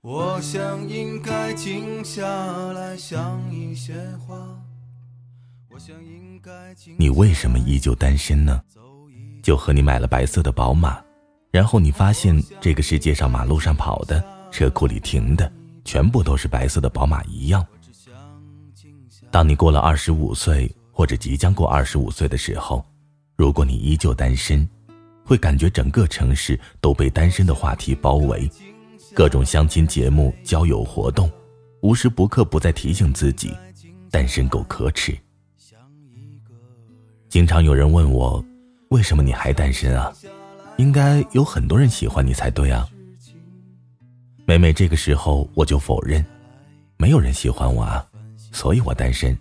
我想应该静下来想一些话。我想应该静你为什么依旧单身呢？就和你买了白色的宝马，然后你发现这个世界上马路上跑的、车库里停的，全部都是白色的宝马一样。当你过了二十五岁，或者即将过二十五岁的时候，如果你依旧单身，会感觉整个城市都被单身的话题包围，各种相亲节目、交友活动，无时不刻不在提醒自己，单身狗可耻。经常有人问我，为什么你还单身啊？应该有很多人喜欢你才对啊。每每这个时候，我就否认，没有人喜欢我啊，所以我单身。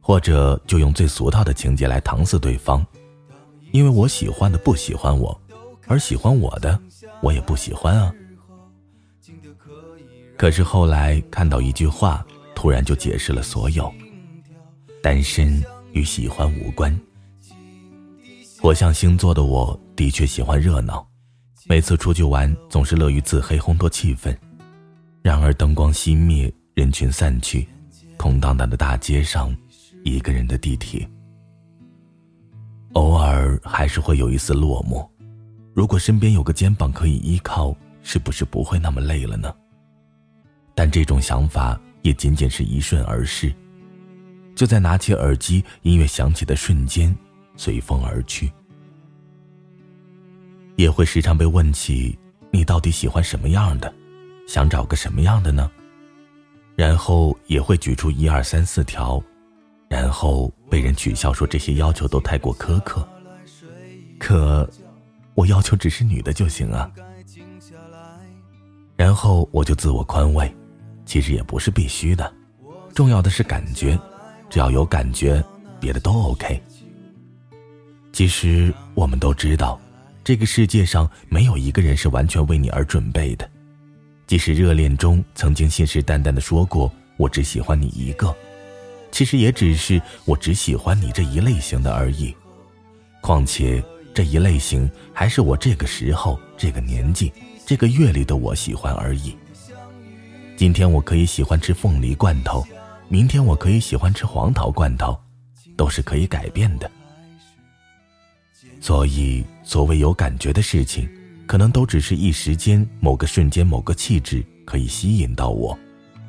或者就用最俗套的情节来搪塞对方。因为我喜欢的不喜欢我，而喜欢我的我也不喜欢啊。可是后来看到一句话，突然就解释了所有：单身与喜欢无关。火象星座的我的确喜欢热闹，每次出去玩总是乐于自黑烘托气氛。然而灯光熄灭，人群散去，空荡荡的大街上，一个人的地铁。偶尔还是会有一丝落寞，如果身边有个肩膀可以依靠，是不是不会那么累了呢？但这种想法也仅仅是一瞬而逝，就在拿起耳机，音乐响起的瞬间，随风而去。也会时常被问起，你到底喜欢什么样的，想找个什么样的呢？然后也会举出一二三四条。然后被人取笑说这些要求都太过苛刻，可我要求只是女的就行啊。然后我就自我宽慰，其实也不是必须的，重要的是感觉，只要有感觉，别的都 OK。其实我们都知道，这个世界上没有一个人是完全为你而准备的，即使热恋中曾经信誓旦旦的说过“我只喜欢你一个”。其实也只是我只喜欢你这一类型的而已，况且这一类型还是我这个时候、这个年纪、这个月里的我喜欢而已。今天我可以喜欢吃凤梨罐头，明天我可以喜欢吃黄桃罐头，都是可以改变的。所以，所谓有感觉的事情，可能都只是一时间、某个瞬间、某个气质可以吸引到我，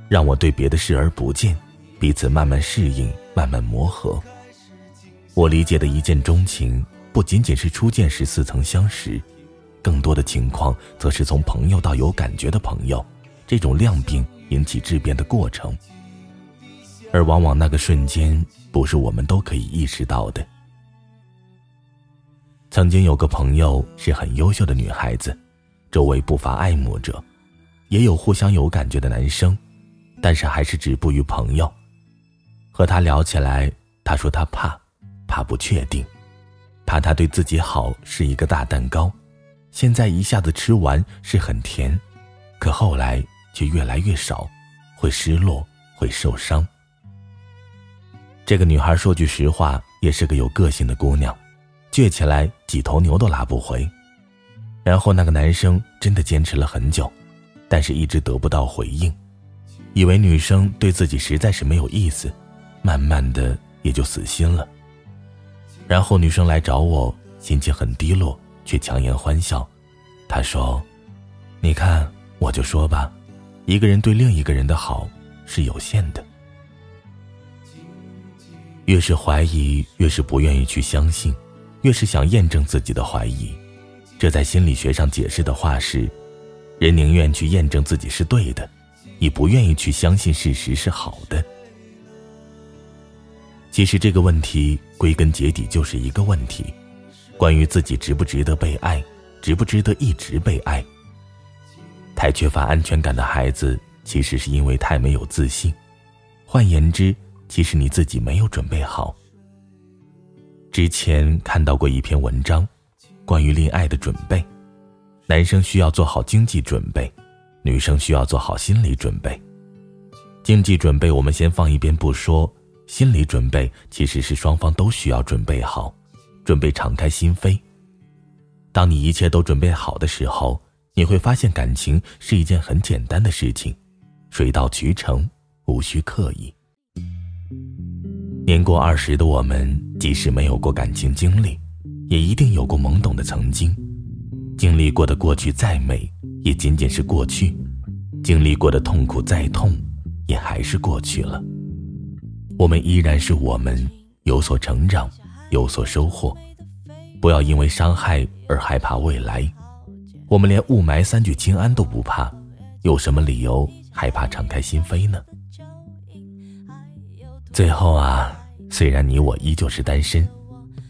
让我对别的视而不见。彼此慢慢适应，慢慢磨合。我理解的一见钟情，不仅仅是初见时似曾相识，更多的情况则是从朋友到有感觉的朋友，这种量变引起质变的过程。而往往那个瞬间，不是我们都可以意识到的。曾经有个朋友是很优秀的女孩子，周围不乏爱慕者，也有互相有感觉的男生，但是还是止步于朋友。和他聊起来，他说他怕，怕不确定，怕他对自己好是一个大蛋糕，现在一下子吃完是很甜，可后来却越来越少，会失落，会受伤。这个女孩说句实话，也是个有个性的姑娘，倔起来几头牛都拉不回。然后那个男生真的坚持了很久，但是一直得不到回应，以为女生对自己实在是没有意思。慢慢的也就死心了。然后女生来找我，心情很低落，却强颜欢笑。他说：“你看，我就说吧，一个人对另一个人的好是有限的。越是怀疑，越是不愿意去相信，越是想验证自己的怀疑。这在心理学上解释的话是：人宁愿去验证自己是对的，也不愿意去相信事实是好的。”其实这个问题归根结底就是一个问题，关于自己值不值得被爱，值不值得一直被爱。太缺乏安全感的孩子，其实是因为太没有自信。换言之，其实你自己没有准备好。之前看到过一篇文章，关于恋爱的准备，男生需要做好经济准备，女生需要做好心理准备。经济准备我们先放一边不说。心理准备其实是双方都需要准备好，准备敞开心扉。当你一切都准备好的时候，你会发现感情是一件很简单的事情，水到渠成，无需刻意。年过二十的我们，即使没有过感情经历，也一定有过懵懂的曾经。经历过的过去再美，也仅仅是过去；经历过的痛苦再痛，也还是过去了。我们依然是我们，有所成长，有所收获。不要因为伤害而害怕未来。我们连雾霾三聚氰胺都不怕，有什么理由害怕敞开心扉呢？最后啊，虽然你我依旧是单身，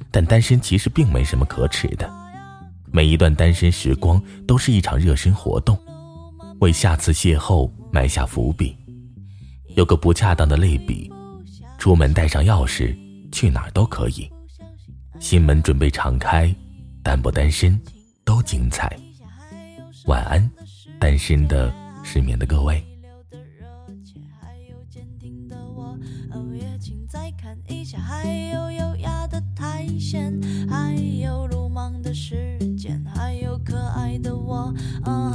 但单身其实并没什么可耻的。每一段单身时光都是一场热身活动，为下次邂逅埋下伏笔。有个不恰当的类比，出门带上钥匙，去哪儿都可以。心门准备敞开，单不单身都精彩。晚安，单身的、失眠的各位。还有优雅的苔藓，还有鲁莽的时间，还有可爱的我。是